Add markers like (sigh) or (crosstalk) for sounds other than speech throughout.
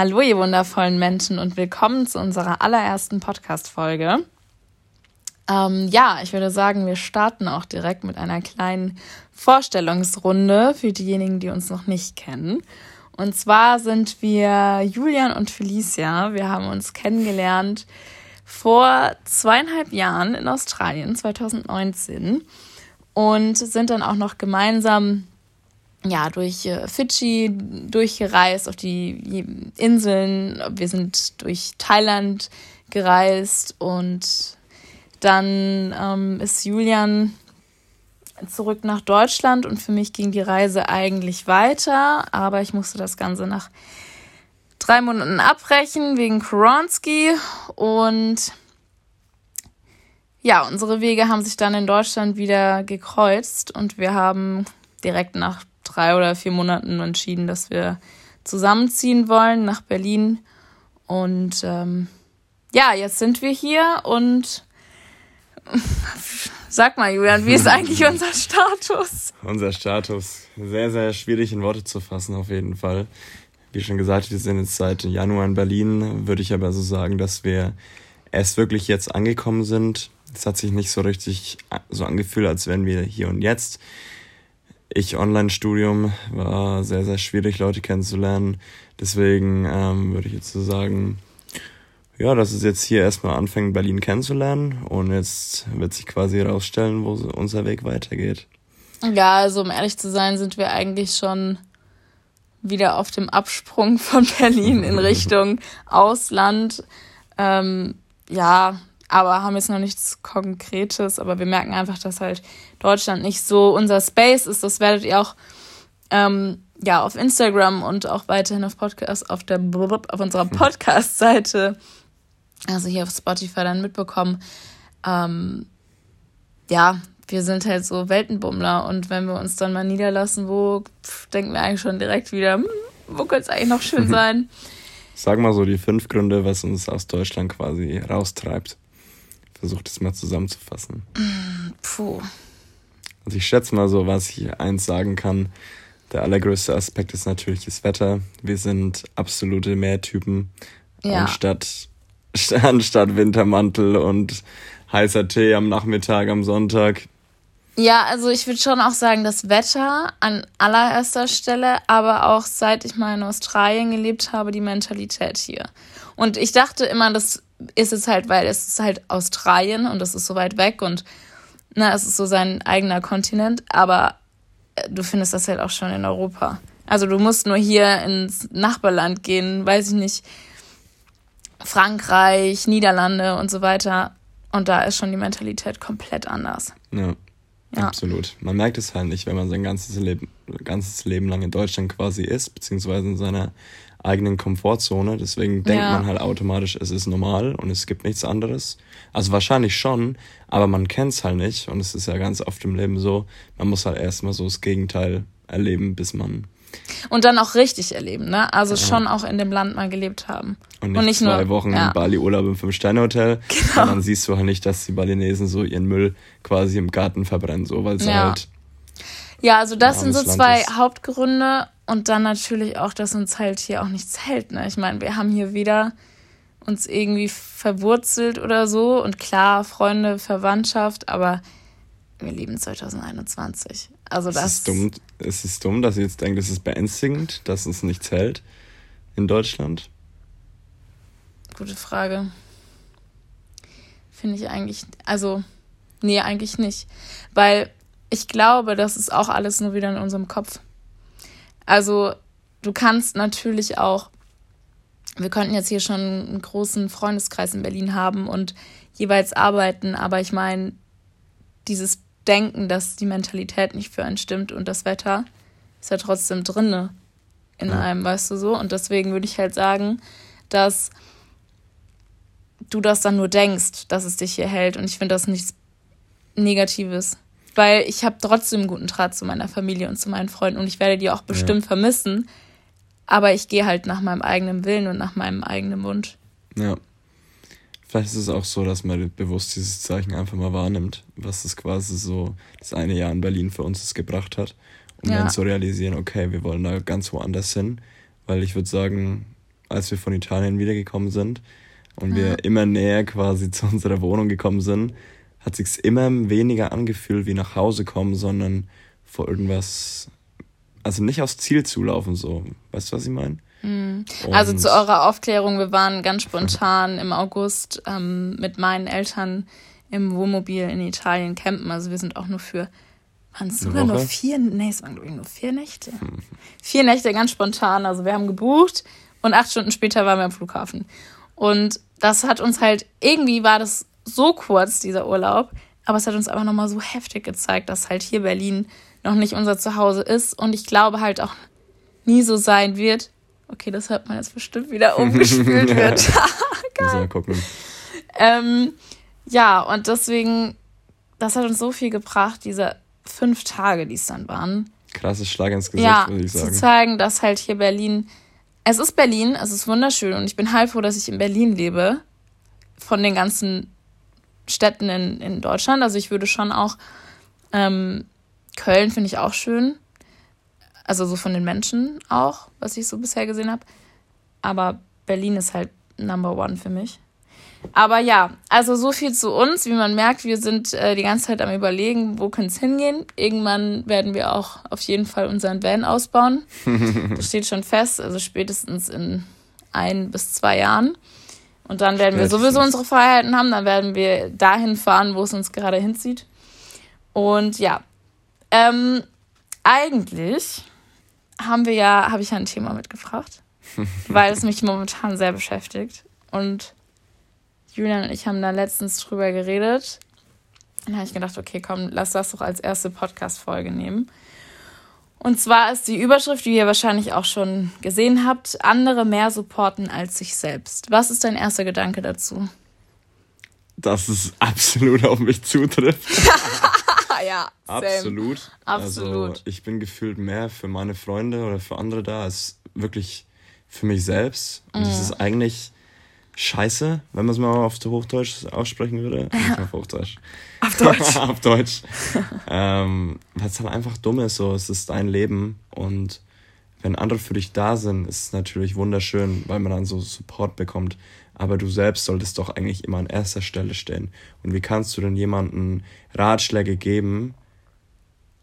Hallo, ihr wundervollen Menschen und willkommen zu unserer allerersten Podcast-Folge. Ähm, ja, ich würde sagen, wir starten auch direkt mit einer kleinen Vorstellungsrunde für diejenigen, die uns noch nicht kennen. Und zwar sind wir Julian und Felicia. Wir haben uns kennengelernt vor zweieinhalb Jahren in Australien, 2019, und sind dann auch noch gemeinsam ja, durch äh, Fidschi durchgereist, auf die Inseln. Wir sind durch Thailand gereist und dann ähm, ist Julian zurück nach Deutschland und für mich ging die Reise eigentlich weiter, aber ich musste das Ganze nach drei Monaten abbrechen wegen Koronski und ja, unsere Wege haben sich dann in Deutschland wieder gekreuzt und wir haben direkt nach drei oder vier Monaten entschieden, dass wir zusammenziehen wollen nach Berlin. Und ähm, ja, jetzt sind wir hier und (laughs) sag mal, Julian, wie ist (laughs) eigentlich unser Status? Unser Status, sehr, sehr schwierig in Worte zu fassen, auf jeden Fall. Wie schon gesagt, wir sind jetzt seit Januar in Berlin, würde ich aber so sagen, dass wir erst wirklich jetzt angekommen sind. Es hat sich nicht so richtig so angefühlt, als wären wir hier und jetzt ich Online-Studium war sehr, sehr schwierig, Leute kennenzulernen. Deswegen ähm, würde ich jetzt so sagen, ja, dass es jetzt hier erstmal anfängt, Berlin kennenzulernen und jetzt wird sich quasi herausstellen, wo unser Weg weitergeht. Ja, also um ehrlich zu sein, sind wir eigentlich schon wieder auf dem Absprung von (laughs) Berlin in (laughs) Richtung Ausland. Ähm, ja, aber haben jetzt noch nichts Konkretes. Aber wir merken einfach, dass halt Deutschland nicht so unser Space ist. Das werdet ihr auch ähm, ja auf Instagram und auch weiterhin auf Podcast auf der auf unserer. (laughs) Podcast-Seite, also hier auf Spotify dann mitbekommen. Ähm, ja, wir sind halt so Weltenbummler und wenn wir uns dann mal niederlassen, wo pff, denken wir eigentlich schon direkt wieder, hm, wo könnte es eigentlich noch schön (laughs) sein? Sag mal so die fünf Gründe, was uns aus Deutschland quasi raustreibt. Versucht es mal zusammenzufassen. Puh. Also ich schätze mal so, was ich eins sagen kann. Der allergrößte Aspekt ist natürlich das Wetter. Wir sind absolute Meertypen. Ja. Anstatt, (laughs) anstatt Wintermantel und heißer Tee am Nachmittag, am Sonntag. Ja, also ich würde schon auch sagen, das Wetter an allererster Stelle, aber auch seit ich mal in Australien gelebt habe, die Mentalität hier. Und ich dachte immer, das ist es halt, weil es ist halt Australien und es ist so weit weg und na, es ist so sein eigener Kontinent, aber äh, du findest das halt auch schon in Europa. Also du musst nur hier ins Nachbarland gehen, weiß ich nicht, Frankreich, Niederlande und so weiter. Und da ist schon die Mentalität komplett anders. Ja, ja. absolut. Man merkt es halt nicht, wenn man sein ganzes Leben, ganzes Leben lang in Deutschland quasi ist, beziehungsweise in seiner eigenen Komfortzone. Deswegen denkt ja. man halt automatisch, es ist normal und es gibt nichts anderes. Also wahrscheinlich schon, aber man kennt es halt nicht. Und es ist ja ganz oft im Leben so, man muss halt erstmal so das Gegenteil erleben, bis man. Und dann auch richtig erleben, ne? Also ja. schon auch in dem Land mal gelebt haben. Und nicht, und nicht zwei nur, Wochen ja. Bali-Urlaub im Fünf-Sterne-Hotel. Genau. Und dann siehst du halt nicht, dass die Balinesen so ihren Müll quasi im Garten verbrennen, so, weil sie halt. Ja, also das sind so zwei Hauptgründe. Und dann natürlich auch, dass uns halt hier auch nichts hält. Ne? Ich meine, wir haben hier weder uns irgendwie verwurzelt oder so. Und klar, Freunde, Verwandtschaft, aber wir leben 2021. Also das. Es ist dumm, es ist dumm dass ihr jetzt denkt, es ist beängstigend, dass uns nichts hält in Deutschland. Gute Frage. Finde ich eigentlich. Also, nee, eigentlich nicht. Weil ich glaube, das ist auch alles nur wieder in unserem Kopf. Also du kannst natürlich auch, wir könnten jetzt hier schon einen großen Freundeskreis in Berlin haben und jeweils arbeiten, aber ich meine, dieses Denken, dass die Mentalität nicht für einen stimmt und das Wetter ist ja trotzdem drinne in ja. einem, weißt du so? Und deswegen würde ich halt sagen, dass du das dann nur denkst, dass es dich hier hält. Und ich finde das nichts Negatives weil ich habe trotzdem einen guten Draht zu meiner Familie und zu meinen Freunden und ich werde die auch bestimmt ja. vermissen. Aber ich gehe halt nach meinem eigenen Willen und nach meinem eigenen Wunsch. Ja. Vielleicht ist es auch so, dass man bewusst dieses Zeichen einfach mal wahrnimmt, was es quasi so das eine Jahr in Berlin für uns gebracht hat, um ja. dann zu realisieren, okay, wir wollen da ganz woanders hin. Weil ich würde sagen, als wir von Italien wiedergekommen sind und wir immer näher quasi (laughs) zu unserer Wohnung gekommen sind, hat sich's immer weniger angefühlt wie nach Hause kommen, sondern vor irgendwas, also nicht aufs Ziel zulaufen so. Weißt du, was ich meine? Mhm. Also zu eurer Aufklärung, wir waren ganz spontan im August ähm, mit meinen Eltern im Wohnmobil in Italien campen. Also wir sind auch nur für, waren es sogar nur vier, nee, es waren glaube ich nur vier Nächte. Hm. Vier Nächte ganz spontan. Also wir haben gebucht und acht Stunden später waren wir am Flughafen. Und das hat uns halt, irgendwie war das so kurz, dieser Urlaub, aber es hat uns aber nochmal so heftig gezeigt, dass halt hier Berlin noch nicht unser Zuhause ist und ich glaube halt auch nie so sein wird. Okay, das hört man jetzt bestimmt wieder (laughs) umgespült wird. (laughs) Geil. Mal gucken. Ähm, ja, und deswegen, das hat uns so viel gebracht, diese fünf Tage, die es dann waren. Krasses Schlag ins Gesicht, ja, würde ich sagen. Zu zeigen, dass halt hier Berlin, es ist Berlin, es ist wunderschön und ich bin halb froh, dass ich in Berlin lebe. Von den ganzen Städten in, in Deutschland. Also ich würde schon auch, ähm, Köln finde ich auch schön. Also so von den Menschen auch, was ich so bisher gesehen habe. Aber Berlin ist halt Number One für mich. Aber ja, also so viel zu uns. Wie man merkt, wir sind äh, die ganze Zeit am Überlegen, wo könnte es hingehen. Irgendwann werden wir auch auf jeden Fall unseren Van ausbauen. (laughs) das steht schon fest, also spätestens in ein bis zwei Jahren. Und dann werden wir sowieso unsere Freiheiten haben. Dann werden wir dahin fahren, wo es uns gerade hinzieht. Und ja, ähm, eigentlich haben wir ja, habe ich ja ein Thema mitgebracht, (laughs) weil es mich momentan sehr beschäftigt. Und Julian und ich haben da letztens drüber geredet. Dann habe ich gedacht, okay, komm, lass das doch als erste Podcast-Folge nehmen. Und zwar ist die Überschrift, die ihr wahrscheinlich auch schon gesehen habt, andere mehr supporten als sich selbst. Was ist dein erster Gedanke dazu? Dass es absolut auf mich zutrifft. (laughs) ja, same. absolut. Absolut. Also ich bin gefühlt mehr für meine Freunde oder für andere da als wirklich für mich selbst. Und das mhm. ist eigentlich scheiße, wenn man es mal auf Hochdeutsch aussprechen würde. Nicht auf Hochdeutsch. (laughs) auf Deutsch. (laughs) auf Deutsch. ähm, Weil es halt einfach dumm ist, so, es ist dein Leben und wenn andere für dich da sind, ist es natürlich wunderschön, weil man dann so Support bekommt. Aber du selbst solltest doch eigentlich immer an erster Stelle stehen. Und wie kannst du denn jemanden Ratschläge geben,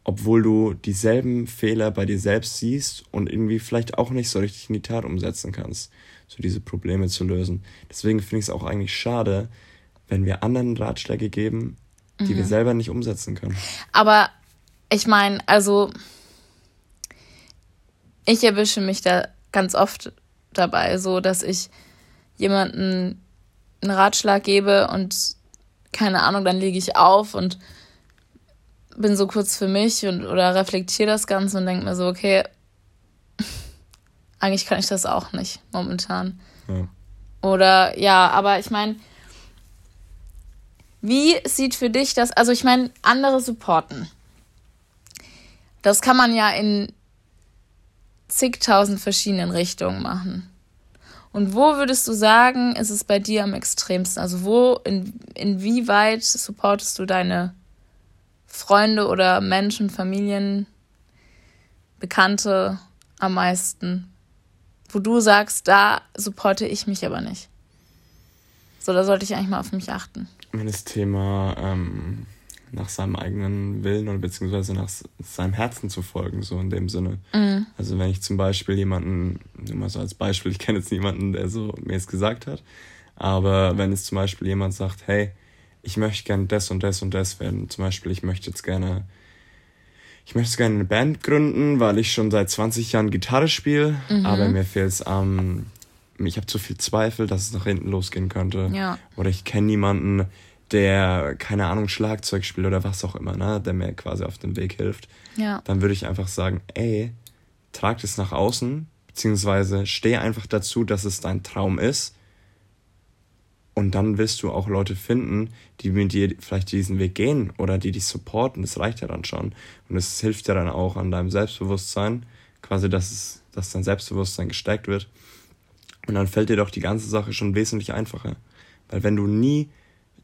obwohl du dieselben Fehler bei dir selbst siehst und irgendwie vielleicht auch nicht so richtig in die Tat umsetzen kannst? So diese Probleme zu lösen. Deswegen finde ich es auch eigentlich schade, wenn wir anderen Ratschläge geben, die mhm. wir selber nicht umsetzen können. Aber ich meine, also ich erwische mich da ganz oft dabei, so dass ich jemanden einen Ratschlag gebe und keine Ahnung, dann lege ich auf und bin so kurz für mich und oder reflektiere das Ganze und denke mir so, okay, eigentlich kann ich das auch nicht momentan. Ja. Oder ja, aber ich meine, wie sieht für dich das, also ich meine, andere supporten. Das kann man ja in zigtausend verschiedenen Richtungen machen. Und wo würdest du sagen, ist es bei dir am extremsten? Also wo, in, inwieweit supportest du deine Freunde oder Menschen, Familien, Bekannte am meisten? Wo du sagst, da supporte ich mich aber nicht. So, da sollte ich eigentlich mal auf mich achten. Das Thema ähm, nach seinem eigenen Willen oder beziehungsweise nach seinem Herzen zu folgen, so in dem Sinne. Mhm. Also wenn ich zum Beispiel jemanden, nur mal so als Beispiel, ich kenne jetzt niemanden, der so mir es gesagt hat, aber wenn es zum Beispiel jemand sagt, hey, ich möchte gerne das und das und das werden, zum Beispiel ich möchte jetzt gerne ich möchte gerne eine Band gründen, weil ich schon seit 20 Jahren Gitarre spiele, mhm. aber mir fehlt es am. Ähm, ich habe zu viel Zweifel, dass es nach hinten losgehen könnte. Ja. Oder ich kenne niemanden, der, keine Ahnung, Schlagzeug spielt oder was auch immer, ne, der mir quasi auf dem Weg hilft. Ja. Dann würde ich einfach sagen, ey, trag das nach außen, beziehungsweise steh einfach dazu, dass es dein Traum ist und dann wirst du auch Leute finden, die mit dir vielleicht diesen Weg gehen oder die dich supporten. Das reicht ja dann schon. Und es hilft ja dann auch an deinem Selbstbewusstsein, quasi, dass, es, dass dein Selbstbewusstsein gestärkt wird. Und dann fällt dir doch die ganze Sache schon wesentlich einfacher. Weil wenn du nie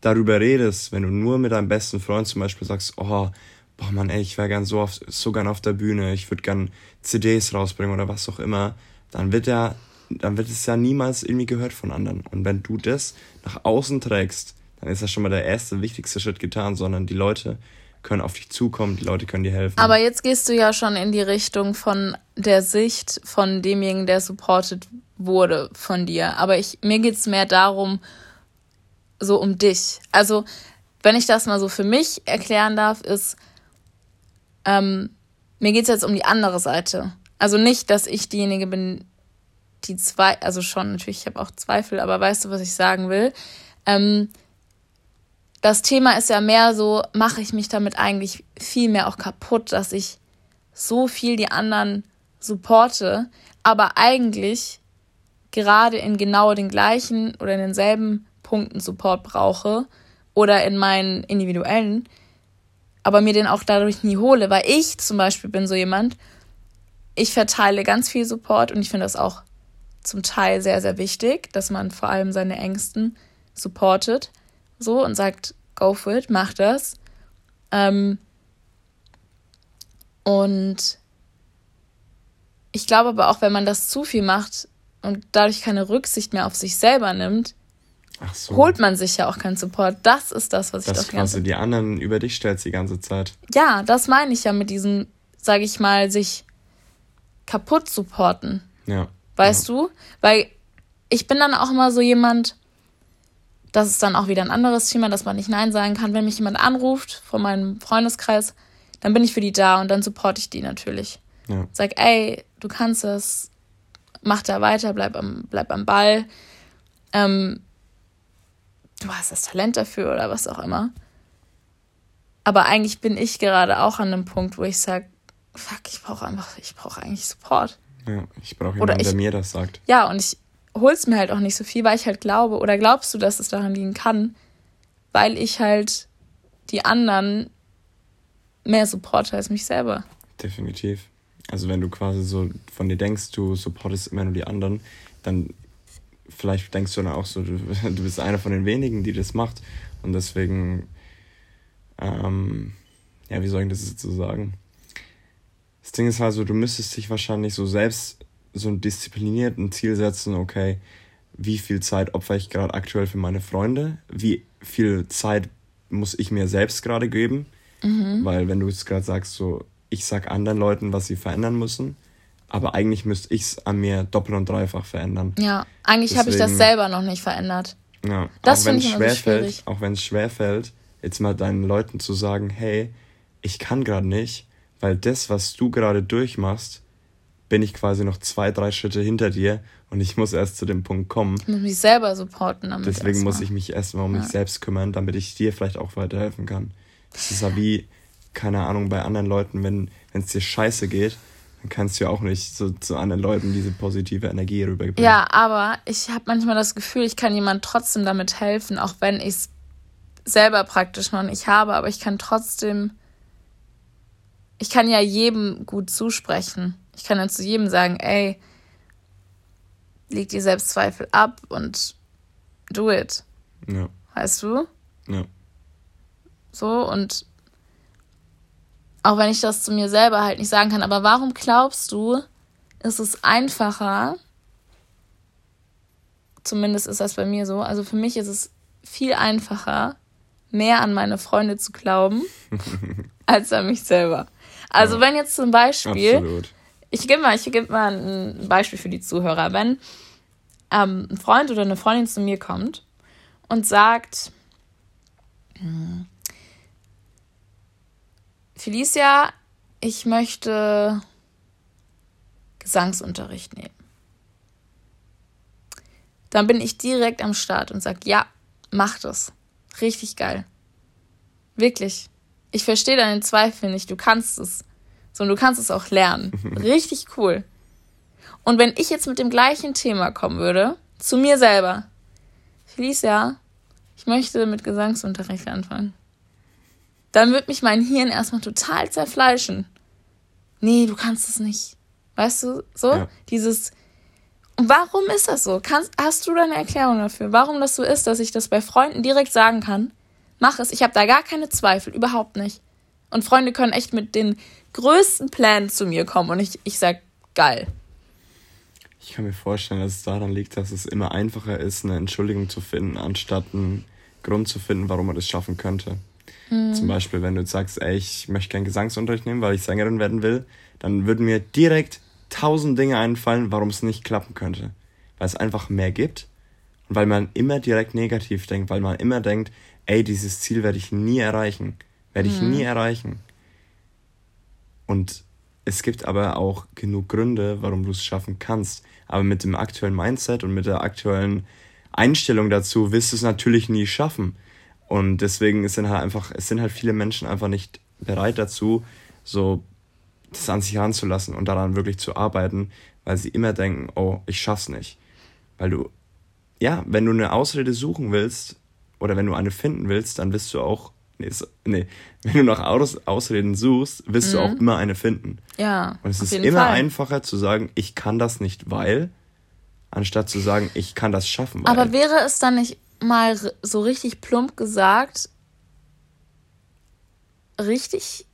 darüber redest, wenn du nur mit deinem besten Freund zum Beispiel sagst, oh, boah Mann, ey, ich wäre gern so, auf, so gern auf der Bühne, ich würde gern CDs rausbringen oder was auch immer, dann wird er dann wird es ja niemals irgendwie gehört von anderen. Und wenn du das nach außen trägst, dann ist ja schon mal der erste, wichtigste Schritt getan, sondern die Leute können auf dich zukommen, die Leute können dir helfen. Aber jetzt gehst du ja schon in die Richtung von der Sicht von demjenigen, der supported wurde von dir. Aber ich, mir geht's mehr darum, so um dich. Also, wenn ich das mal so für mich erklären darf, ist, ähm, mir geht's jetzt um die andere Seite. Also nicht, dass ich diejenige bin, die zwei, also schon natürlich, ich habe auch Zweifel, aber weißt du, was ich sagen will? Ähm, das Thema ist ja mehr so, mache ich mich damit eigentlich viel mehr auch kaputt, dass ich so viel die anderen supporte, aber eigentlich gerade in genau den gleichen oder in denselben Punkten Support brauche oder in meinen individuellen, aber mir den auch dadurch nie hole, weil ich zum Beispiel bin so jemand, ich verteile ganz viel Support und ich finde das auch zum Teil sehr, sehr wichtig, dass man vor allem seine Ängsten supportet so und sagt, go for it, mach das. Ähm, und ich glaube aber auch, wenn man das zu viel macht und dadurch keine Rücksicht mehr auf sich selber nimmt, so. holt man sich ja auch keinen Support. Das ist das, was ich das doch quasi die anderen über dich stellst die ganze Zeit. Ja, das meine ich ja mit diesem, sage ich mal, sich kaputt supporten. Ja. Weißt ja. du? Weil ich bin dann auch immer so jemand, das ist dann auch wieder ein anderes Thema, dass man nicht Nein sagen kann. Wenn mich jemand anruft von meinem Freundeskreis, dann bin ich für die da und dann supporte ich die natürlich. Ja. Sag, ey, du kannst es, mach da weiter, bleib am, bleib am Ball. Ähm, du hast das Talent dafür oder was auch immer. Aber eigentlich bin ich gerade auch an einem Punkt, wo ich sage, fuck, ich brauche einfach, ich brauche eigentlich Support. Ja, ich brauche jemanden, ich, der mir das sagt. Ja, und ich, hol's mir halt auch nicht so viel, weil ich halt glaube, oder glaubst du, dass es daran liegen kann, weil ich halt die anderen mehr supporte als mich selber. Definitiv. Also wenn du quasi so von dir denkst, du supportest immer nur die anderen, dann vielleicht denkst du dann auch so, du, (laughs) du bist einer von den wenigen, die das macht. Und deswegen, ähm, ja, wie soll ich das jetzt so sagen? Das Ding ist halt so, du müsstest dich wahrscheinlich so selbst so ein disziplinierten Ziel setzen, okay, wie viel Zeit opfer ich gerade aktuell für meine Freunde, wie viel Zeit muss ich mir selbst gerade geben, mhm. weil wenn du es gerade sagst, so, ich sag anderen Leuten, was sie verändern müssen, aber eigentlich müsste ich es an mir doppelt und dreifach verändern. Ja, eigentlich habe ich das selber noch nicht verändert. Ja, das auch wenn es schwer fällt, auch wenn es schwer fällt, jetzt mal deinen Leuten zu sagen, hey, ich kann gerade nicht, weil das, was du gerade durchmachst, bin ich quasi noch zwei, drei Schritte hinter dir und ich muss erst zu dem Punkt kommen. Ich muss mich selber supporten. Damit Deswegen muss ich mich erstmal um ja. mich selbst kümmern, damit ich dir vielleicht auch weiterhelfen kann. Das ist ja wie, keine Ahnung, bei anderen Leuten, wenn es dir scheiße geht, dann kannst du ja auch nicht so zu anderen Leuten diese positive Energie rüberbringen. Ja, aber ich habe manchmal das Gefühl, ich kann jemand trotzdem damit helfen, auch wenn ich es selber praktisch noch nicht habe, aber ich kann trotzdem, ich kann ja jedem gut zusprechen. Ich kann dann zu jedem sagen, ey, leg dir Selbstzweifel ab und do it. Ja. Weißt du? Ja. So, und auch wenn ich das zu mir selber halt nicht sagen kann, aber warum glaubst du, ist es einfacher, zumindest ist das bei mir so, also für mich ist es viel einfacher, mehr an meine Freunde zu glauben, (laughs) als an mich selber. Also ja. wenn jetzt zum Beispiel Absolut. Ich gebe mal, ich gebe mal ein Beispiel für die Zuhörer. Wenn ähm, ein Freund oder eine Freundin zu mir kommt und sagt, hm, Felicia, ich möchte Gesangsunterricht nehmen. Dann bin ich direkt am Start und sage, ja, mach das. Richtig geil. Wirklich. Ich verstehe deinen Zweifel nicht. Du kannst es. So, und du kannst es auch lernen. Richtig cool. Und wenn ich jetzt mit dem gleichen Thema kommen würde, zu mir selber, Felicia, ich möchte mit Gesangsunterricht anfangen, dann wird mich mein Hirn erstmal total zerfleischen. Nee, du kannst es nicht. Weißt du, so? Ja. Dieses. Und warum ist das so? Kannst, hast du da eine Erklärung dafür? Warum das so ist, dass ich das bei Freunden direkt sagen kann? Mach es. Ich habe da gar keine Zweifel, überhaupt nicht. Und Freunde können echt mit den größten Plänen zu mir kommen und ich, ich sag, geil. Ich kann mir vorstellen, dass es daran liegt, dass es immer einfacher ist, eine Entschuldigung zu finden, anstatt einen Grund zu finden, warum man das schaffen könnte. Mhm. Zum Beispiel, wenn du jetzt sagst, ey, ich möchte keinen Gesangsunterricht nehmen, weil ich Sängerin werden will, dann würden mir direkt tausend Dinge einfallen, warum es nicht klappen könnte. Weil es einfach mehr gibt und weil man immer direkt negativ denkt, weil man immer denkt, ey, dieses Ziel werde ich nie erreichen. Werde ich mhm. nie erreichen. Und es gibt aber auch genug Gründe, warum du es schaffen kannst. Aber mit dem aktuellen Mindset und mit der aktuellen Einstellung dazu wirst du es natürlich nie schaffen. Und deswegen sind halt einfach, es sind halt viele Menschen einfach nicht bereit dazu, so das an sich heranzulassen und daran wirklich zu arbeiten, weil sie immer denken, oh, ich schaff's nicht. Weil du, ja, wenn du eine Ausrede suchen willst oder wenn du eine finden willst, dann wirst du auch, nee, nee (laughs) wenn du nach Aus, Ausreden suchst, wirst mhm. du auch immer eine finden. Ja. Und es ist immer Fall. einfacher zu sagen, ich kann das nicht, weil, anstatt zu sagen, ich kann das schaffen. Weil. Aber wäre es dann nicht mal so richtig plump gesagt, richtig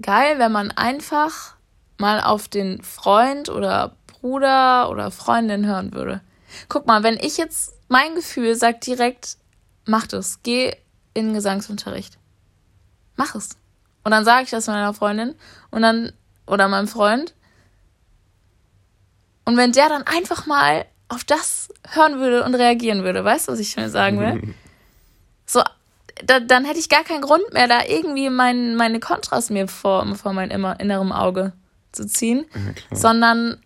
geil, wenn man einfach mal auf den Freund oder Bruder oder Freundin hören würde. Guck mal, wenn ich jetzt, mein Gefühl sagt direkt, mach das, geh in Gesangsunterricht. Mach es. Und dann sage ich das meiner Freundin und dann, oder meinem Freund. Und wenn der dann einfach mal auf das hören würde und reagieren würde, weißt du, was ich mir sagen will? (laughs) So, da, dann hätte ich gar keinen Grund mehr, da irgendwie mein, meine Kontrast mir vor, vor mein immer, innerem Auge zu ziehen, ja, sondern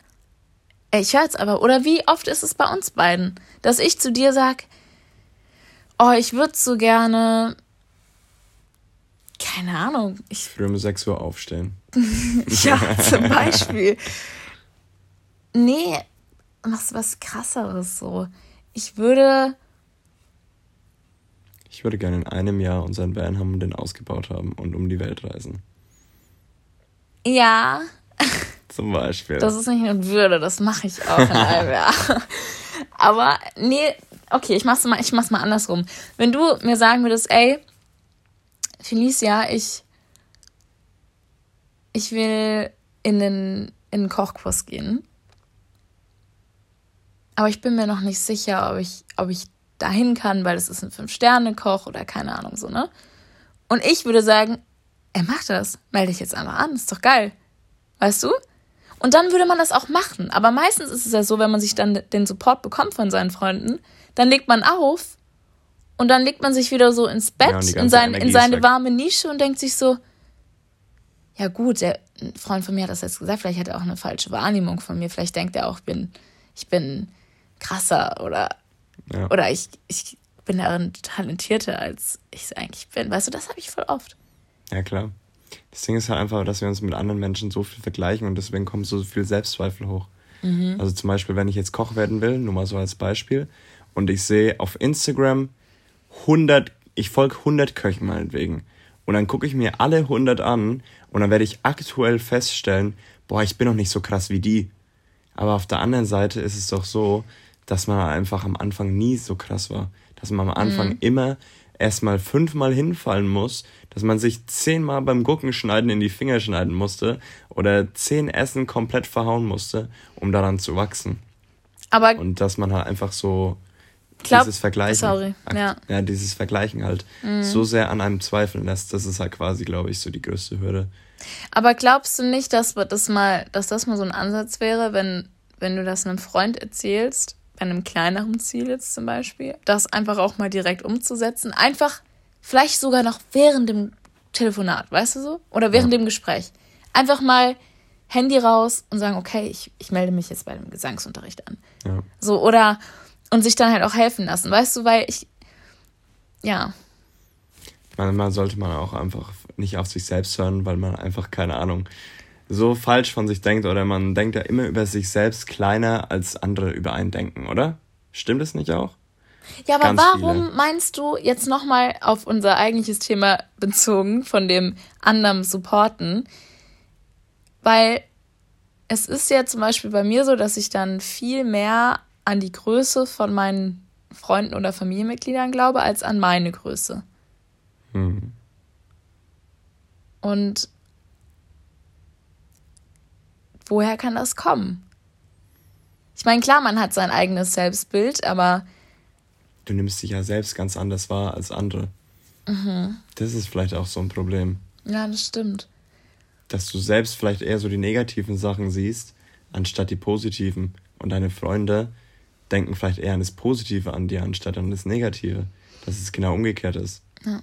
ey, ich höre jetzt aber. Oder wie oft ist es bei uns beiden, dass ich zu dir sag, oh, ich würde so gerne, keine Ahnung. Ich würde um 6 Uhr aufstehen. (laughs) ja, zum Beispiel. Nee, was, was krasseres so. Ich würde. Ich würde gerne in einem Jahr unseren Van haben und den ausgebaut haben und um die Welt reisen. Ja. (laughs) Zum Beispiel. Das ist nicht eine Würde, das mache ich auch in einem Jahr. (laughs) Aber nee, okay, ich mach's mal, ich mach's mal andersrum. Wenn du mir sagen würdest, ey, Felicia, ich, ich will in den, in den Kochkurs gehen aber ich bin mir noch nicht sicher, ob ich, ob ich dahin kann, weil es ist ein Fünf-Sterne-Koch oder keine Ahnung so, ne? Und ich würde sagen, er macht das. Melde dich jetzt einfach an, ist doch geil. Weißt du? Und dann würde man das auch machen. Aber meistens ist es ja so, wenn man sich dann den Support bekommt von seinen Freunden, dann legt man auf und dann legt man sich wieder so ins Bett, ja, in, sein, in seine warme Nische und denkt sich so, ja gut, der ein Freund von mir hat das jetzt gesagt, vielleicht hat er auch eine falsche Wahrnehmung von mir, vielleicht denkt er auch, ich bin, ich bin krasser oder, ja. oder ich, ich bin darin talentierter, als ich es eigentlich bin. Weißt du, das habe ich voll oft. Ja, klar. Das Ding ist halt einfach, dass wir uns mit anderen Menschen so viel vergleichen und deswegen kommen so viel Selbstzweifel hoch. Mhm. Also zum Beispiel, wenn ich jetzt Koch werden will, nur mal so als Beispiel, und ich sehe auf Instagram 100, ich folge 100 Köchen meinetwegen. Und dann gucke ich mir alle 100 an und dann werde ich aktuell feststellen, boah, ich bin noch nicht so krass wie die. Aber auf der anderen Seite ist es doch so, dass man einfach am Anfang nie so krass war. Dass man am Anfang mhm. immer erstmal fünfmal hinfallen muss, dass man sich zehnmal beim Gurkenschneiden in die Finger schneiden musste oder zehn Essen komplett verhauen musste, um daran zu wachsen. Aber und dass man halt einfach so glaub, dieses Vergleichen, sorry, ja. ja, dieses Vergleichen halt mhm. so sehr an einem zweifeln lässt, das ist halt quasi, glaube ich, so die größte Hürde. Aber glaubst du nicht, dass das mal, dass das mal so ein Ansatz wäre, wenn, wenn du das einem Freund erzählst, bei einem kleineren Ziel jetzt zum Beispiel, das einfach auch mal direkt umzusetzen. Einfach, vielleicht sogar noch während dem Telefonat, weißt du so? Oder während ja. dem Gespräch. Einfach mal Handy raus und sagen, okay, ich, ich melde mich jetzt bei dem Gesangsunterricht an. Ja. So, oder, und sich dann halt auch helfen lassen, weißt du, weil ich, ja. Manchmal sollte man auch einfach nicht auf sich selbst hören, weil man einfach, keine Ahnung, so falsch von sich denkt oder man denkt ja immer über sich selbst kleiner als andere über einen denken, oder? Stimmt es nicht auch? Ja, aber Ganz warum viele. meinst du jetzt nochmal auf unser eigentliches Thema bezogen von dem anderen Supporten? Weil es ist ja zum Beispiel bei mir so, dass ich dann viel mehr an die Größe von meinen Freunden oder Familienmitgliedern glaube, als an meine Größe. Hm. Und woher kann das kommen? Ich meine, klar, man hat sein eigenes Selbstbild, aber. Du nimmst dich ja selbst ganz anders wahr als andere. Mhm. Das ist vielleicht auch so ein Problem. Ja, das stimmt. Dass du selbst vielleicht eher so die negativen Sachen siehst, anstatt die positiven. Und deine Freunde denken vielleicht eher an das Positive an dir, anstatt an das Negative. Dass es genau umgekehrt ist. Ja.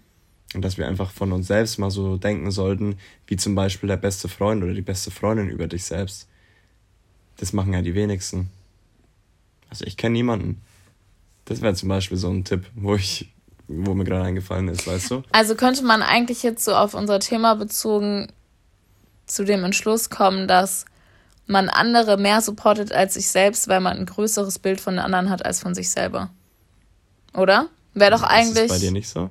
Und dass wir einfach von uns selbst mal so denken sollten, wie zum Beispiel der beste Freund oder die beste Freundin über dich selbst. Das machen ja die wenigsten. Also ich kenne niemanden. Das wäre zum Beispiel so ein Tipp, wo ich, wo mir gerade eingefallen ist, weißt du? Also könnte man eigentlich jetzt so auf unser Thema bezogen zu dem Entschluss kommen, dass man andere mehr supportet als sich selbst, weil man ein größeres Bild von den anderen hat als von sich selber. Oder? Wäre doch eigentlich. Ist das bei dir nicht so?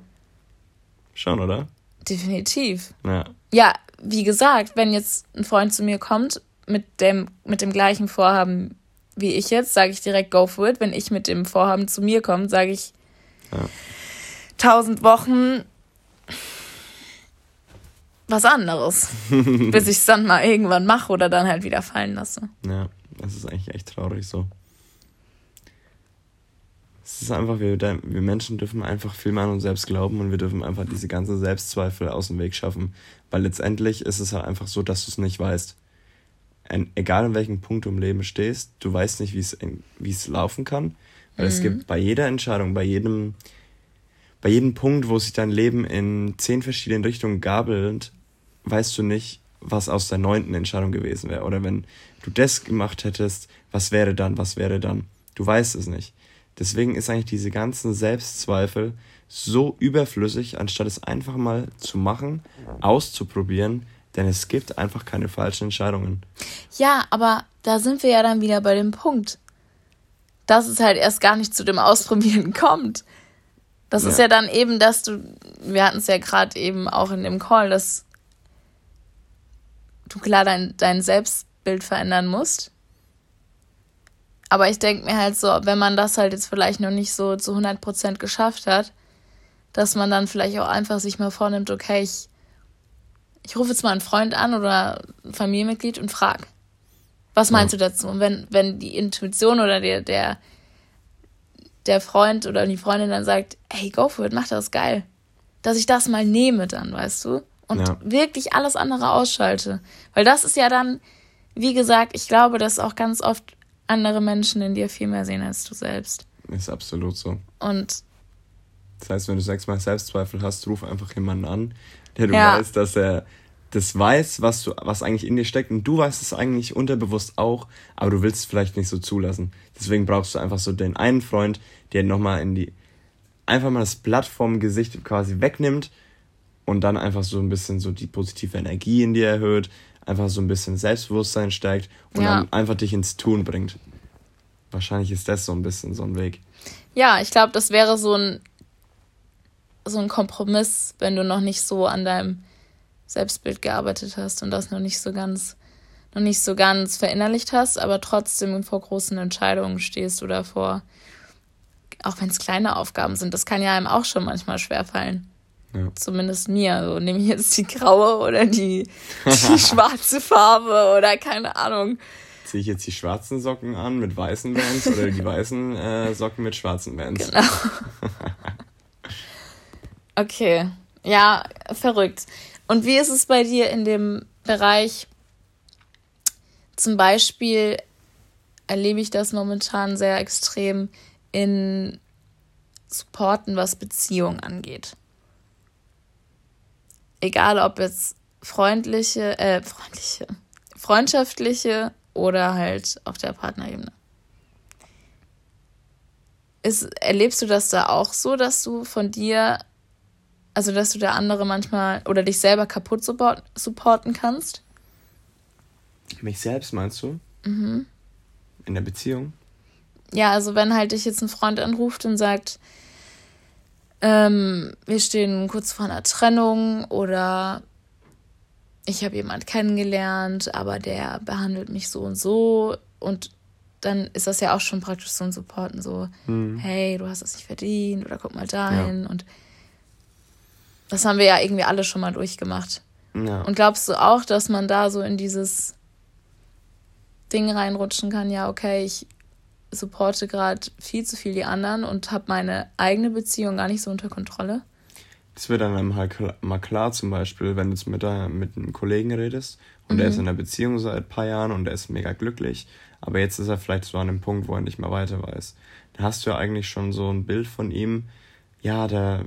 Schon, oder? Definitiv. Ja. Ja, wie gesagt, wenn jetzt ein Freund zu mir kommt mit dem, mit dem gleichen Vorhaben wie ich jetzt, sage ich direkt go for it. Wenn ich mit dem Vorhaben zu mir komme, sage ich Ja. tausend Wochen was anderes, (laughs) bis ich es dann mal irgendwann mache oder dann halt wieder fallen lasse. Ja, das ist eigentlich echt traurig so. Es ist einfach, wir, wir Menschen dürfen einfach viel mehr an uns selbst glauben und wir dürfen einfach diese ganzen Selbstzweifel aus dem Weg schaffen. Weil letztendlich ist es halt einfach so, dass du es nicht weißt. Ein, egal in welchem Punkt du im Leben stehst, du weißt nicht, wie es es laufen kann. Weil es Mhm. gibt bei jeder Entscheidung, bei jedem, bei jedem Punkt, wo sich dein Leben in zehn verschiedenen Richtungen gabelt, weißt du nicht, was aus der neunten Entscheidung gewesen wäre. Oder wenn du das gemacht hättest, was wäre dann, was wäre dann? Du weißt es nicht. Deswegen ist eigentlich diese ganzen Selbstzweifel so überflüssig, anstatt es einfach mal zu machen, auszuprobieren, denn es gibt einfach keine falschen Entscheidungen. Ja, aber da sind wir ja dann wieder bei dem Punkt, dass es halt erst gar nicht zu dem Ausprobieren (laughs) kommt. Das Ja. ist ja dann eben, dass du, wir hatten es ja gerade eben auch in dem Call, dass du klar dein, dein Selbstbild verändern musst. Aber ich denke mir halt so, wenn man das halt jetzt vielleicht noch nicht so zu 100% geschafft hat, dass man dann vielleicht auch einfach sich mal vornimmt, okay, ich, ich rufe jetzt mal einen Freund an oder ein Familienmitglied und frag, was meinst du dazu? Und wenn, wenn die Intuition oder der, der, der Freund oder die Freundin dann sagt, hey, go for it, mach das geil. Dass ich das mal nehme dann, weißt du? Und Ja. wirklich alles andere ausschalte. Weil das ist ja dann, wie gesagt, ich glaube, dass auch ganz oft andere Menschen in dir viel mehr sehen als du selbst. Ist absolut so. Und Das heißt, wenn du sechsmal Selbstzweifel hast, ruf einfach jemanden an, der du Ja. weißt, dass er das weiß, was du, was eigentlich in dir steckt und du weißt es eigentlich unterbewusst auch, aber du willst es vielleicht nicht so zulassen. Deswegen brauchst du einfach so den einen Freund, der nochmal in die, einfach mal das Blatt vom Gesicht quasi wegnimmt und dann einfach so ein bisschen so die positive Energie in dir erhöht, einfach so ein bisschen Selbstbewusstsein steigt und Ja. dann einfach dich ins Tun bringt. Wahrscheinlich ist das so ein bisschen so ein Weg. ja, ich glaube, das wäre so ein, so ein Kompromiss, wenn du noch nicht so an deinem Selbstbild gearbeitet hast und das noch nicht so ganz, noch nicht so ganz verinnerlicht hast, aber trotzdem vor großen Entscheidungen stehst oder vor, auch wenn es kleine Aufgaben sind, das kann ja einem auch schon manchmal schwerfallen. Ja. Zumindest mir. So, nehme ich jetzt die graue oder die, die (laughs) schwarze Farbe oder keine Ahnung. Ziehe ich jetzt die schwarzen Socken an mit weißen Bands oder die weißen äh, Socken mit schwarzen Bands? Genau. (laughs) Okay. Ja, verrückt. Und wie ist es bei dir in dem Bereich? Zum Beispiel erlebe ich das momentan sehr extrem in Supporten, was Beziehungen angeht. Egal ob jetzt freundliche, äh, freundliche, freundschaftliche oder halt auf der Partnerebene. Ist, erlebst du das da auch so, dass du von dir, also dass du der andere manchmal oder dich selber kaputt support, supporten kannst? Mich selbst meinst du? Mhm. In der Beziehung? Ja, also wenn halt dich jetzt ein Freund anruft und sagt, ähm, wir stehen kurz vor einer Trennung oder ich habe jemand kennengelernt, aber der behandelt mich so und so und dann ist das ja auch schon praktisch so ein Supporten, so, Hm. hey, du hast das nicht verdient oder guck mal dahin und das haben wir ja irgendwie alle schon mal durchgemacht. Ja. Und glaubst du auch, dass man da so in dieses Ding reinrutschen kann, ja, okay, ich supporte gerade viel zu viel die anderen und habe meine eigene Beziehung gar nicht so unter Kontrolle. Das wird dann halt mal klar, zum Beispiel, wenn du jetzt mit, mit einem Kollegen redest und mhm. er ist in einer Beziehung seit ein paar Jahren und er ist mega glücklich, aber jetzt ist er vielleicht so an dem Punkt, wo er nicht mehr weiter weiß. Da hast du ja eigentlich schon so ein Bild von ihm, ja, der,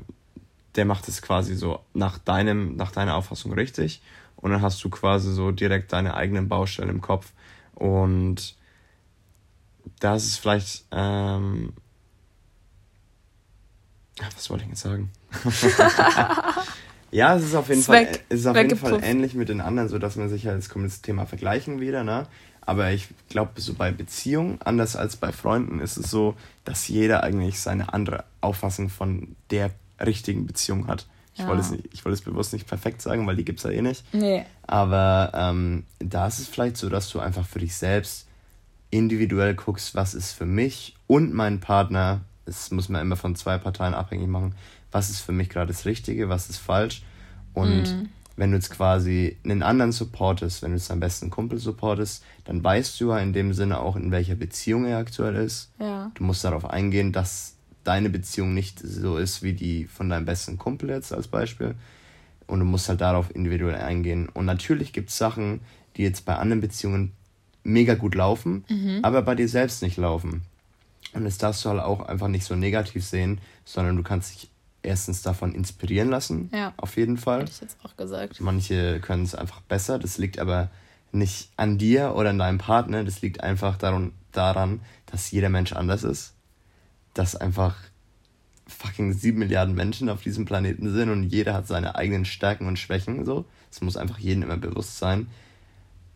der macht es quasi so nach deinem, nach deiner Auffassung richtig und dann hast du quasi so direkt deine eigenen Baustellen im Kopf und da ist es vielleicht, ähm, was wollte ich jetzt sagen? (laughs) ja, es ist auf jeden Fall, es ist auf jeden Fall ähnlich mit den anderen, so dass man sich halt, es kommt das Thema Vergleichen wieder, ne? Aber ich glaube, so bei Beziehungen, anders als bei Freunden, ist es so, dass jeder eigentlich seine andere Auffassung von der richtigen Beziehung hat. Ich ja. wollte es, nicht, ich wollte es bewusst nicht perfekt sagen, weil die gibt es ja eh nicht. Nee. Aber ähm, da ist es vielleicht so, dass du einfach für dich selbst individuell guckst, was ist für mich und meinen Partner, das muss man immer von zwei Parteien abhängig machen, was ist für mich gerade das Richtige, was ist falsch. Und mhm wenn du jetzt quasi einen anderen supportest, wenn du jetzt deinen besten Kumpel supportest, dann weißt du ja in dem Sinne auch, in welcher Beziehung er aktuell ist. Ja. Du musst darauf eingehen, dass deine Beziehung nicht so ist wie die von deinem besten Kumpel jetzt als Beispiel. Und du musst halt darauf individuell eingehen. Und natürlich gibt es Sachen, die jetzt bei anderen Beziehungen mega gut laufen, mhm. aber bei dir selbst nicht laufen. Und das darfst du halt auch einfach nicht so negativ sehen, sondern du kannst dich erstens davon inspirieren lassen. Ja. Auf jeden Fall. Hätte ich jetzt auch gesagt. Manche können es einfach besser. Das liegt aber nicht an dir oder an deinem Partner. Das liegt einfach daran, daran dass jeder Mensch anders ist. Dass einfach fucking sieben Milliarden Menschen auf diesem Planeten sind und jeder hat seine eigenen Stärken und Schwächen. So. Es muss einfach jedem immer bewusst sein,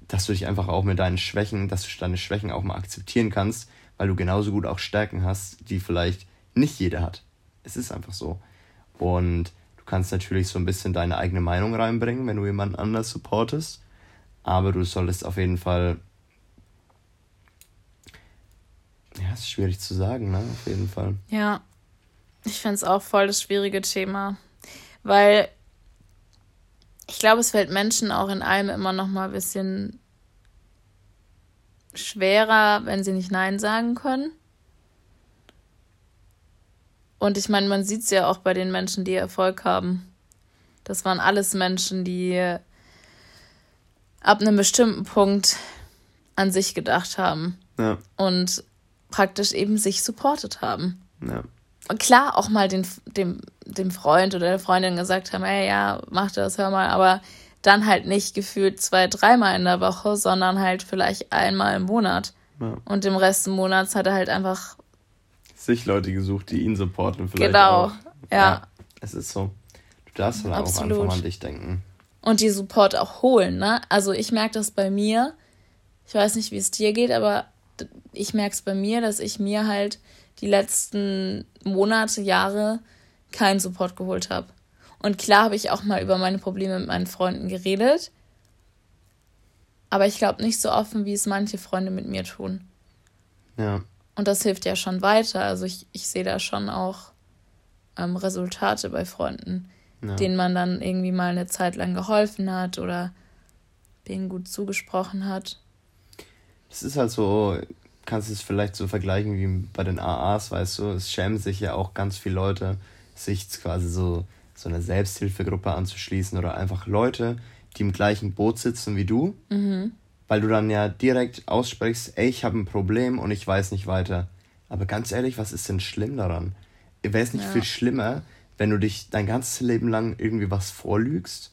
dass du dich einfach auch mit deinen Schwächen, dass du deine Schwächen auch mal akzeptieren kannst, weil du genauso gut auch Stärken hast, die vielleicht nicht jeder hat. Es ist einfach so. Und du kannst natürlich so ein bisschen deine eigene Meinung reinbringen, wenn du jemanden anders supportest. Aber du solltest auf jeden Fall. Ja, ist schwierig zu sagen, ne? Auf jeden Fall. Ja. Ich finde es auch voll das schwierige Thema. Weil ich glaube, es fällt Menschen auch in allem immer noch mal ein bisschen schwerer, wenn sie nicht Nein sagen können. Und ich meine, man sieht es ja auch bei den Menschen, die Erfolg haben. Das waren alles Menschen, die ab einem bestimmten Punkt an sich gedacht haben. Ja. Und praktisch eben sich supportet haben. Ja. Und klar auch mal den, dem, dem Freund oder der Freundin gesagt haben, ey, ja, mach das, hör mal, aber dann halt nicht gefühlt zwei, dreimal in der Woche, sondern halt vielleicht einmal im Monat. Ja. Und im Rest des Monats hat er halt einfach sich Leute gesucht, die ihn supporten. Vielleicht genau, auch. Ja. ja. Es ist so. Du darfst halt auch einfach an dich denken. Und die Support auch holen, ne? Also ich merke das bei mir. Ich weiß nicht, wie es dir geht, aber ich merke es bei mir, dass ich mir halt die letzten Monate, Jahre keinen Support geholt habe. Und klar habe ich auch mal über meine Probleme mit meinen Freunden geredet. Aber ich glaube nicht so offen, wie es manche Freunde mit mir tun. Ja. Und das hilft ja schon weiter. Also ich, ich sehe da schon auch ähm, Resultate bei Freunden, ja. denen man dann irgendwie mal eine Zeit lang geholfen hat oder denen gut zugesprochen hat. Das ist halt so, kannst du es vielleicht so vergleichen wie bei den AAs, weißt du, es schämen sich ja auch ganz viele Leute, sich quasi so, so eine Selbsthilfegruppe anzuschließen oder einfach Leute, die im gleichen Boot sitzen wie du. Mhm weil du dann ja direkt aussprichst, ey, ich habe ein Problem und ich weiß nicht weiter. Aber ganz ehrlich, was ist denn schlimm daran? Wäre es nicht ja. viel schlimmer, wenn du dich dein ganzes Leben lang irgendwie was vorlügst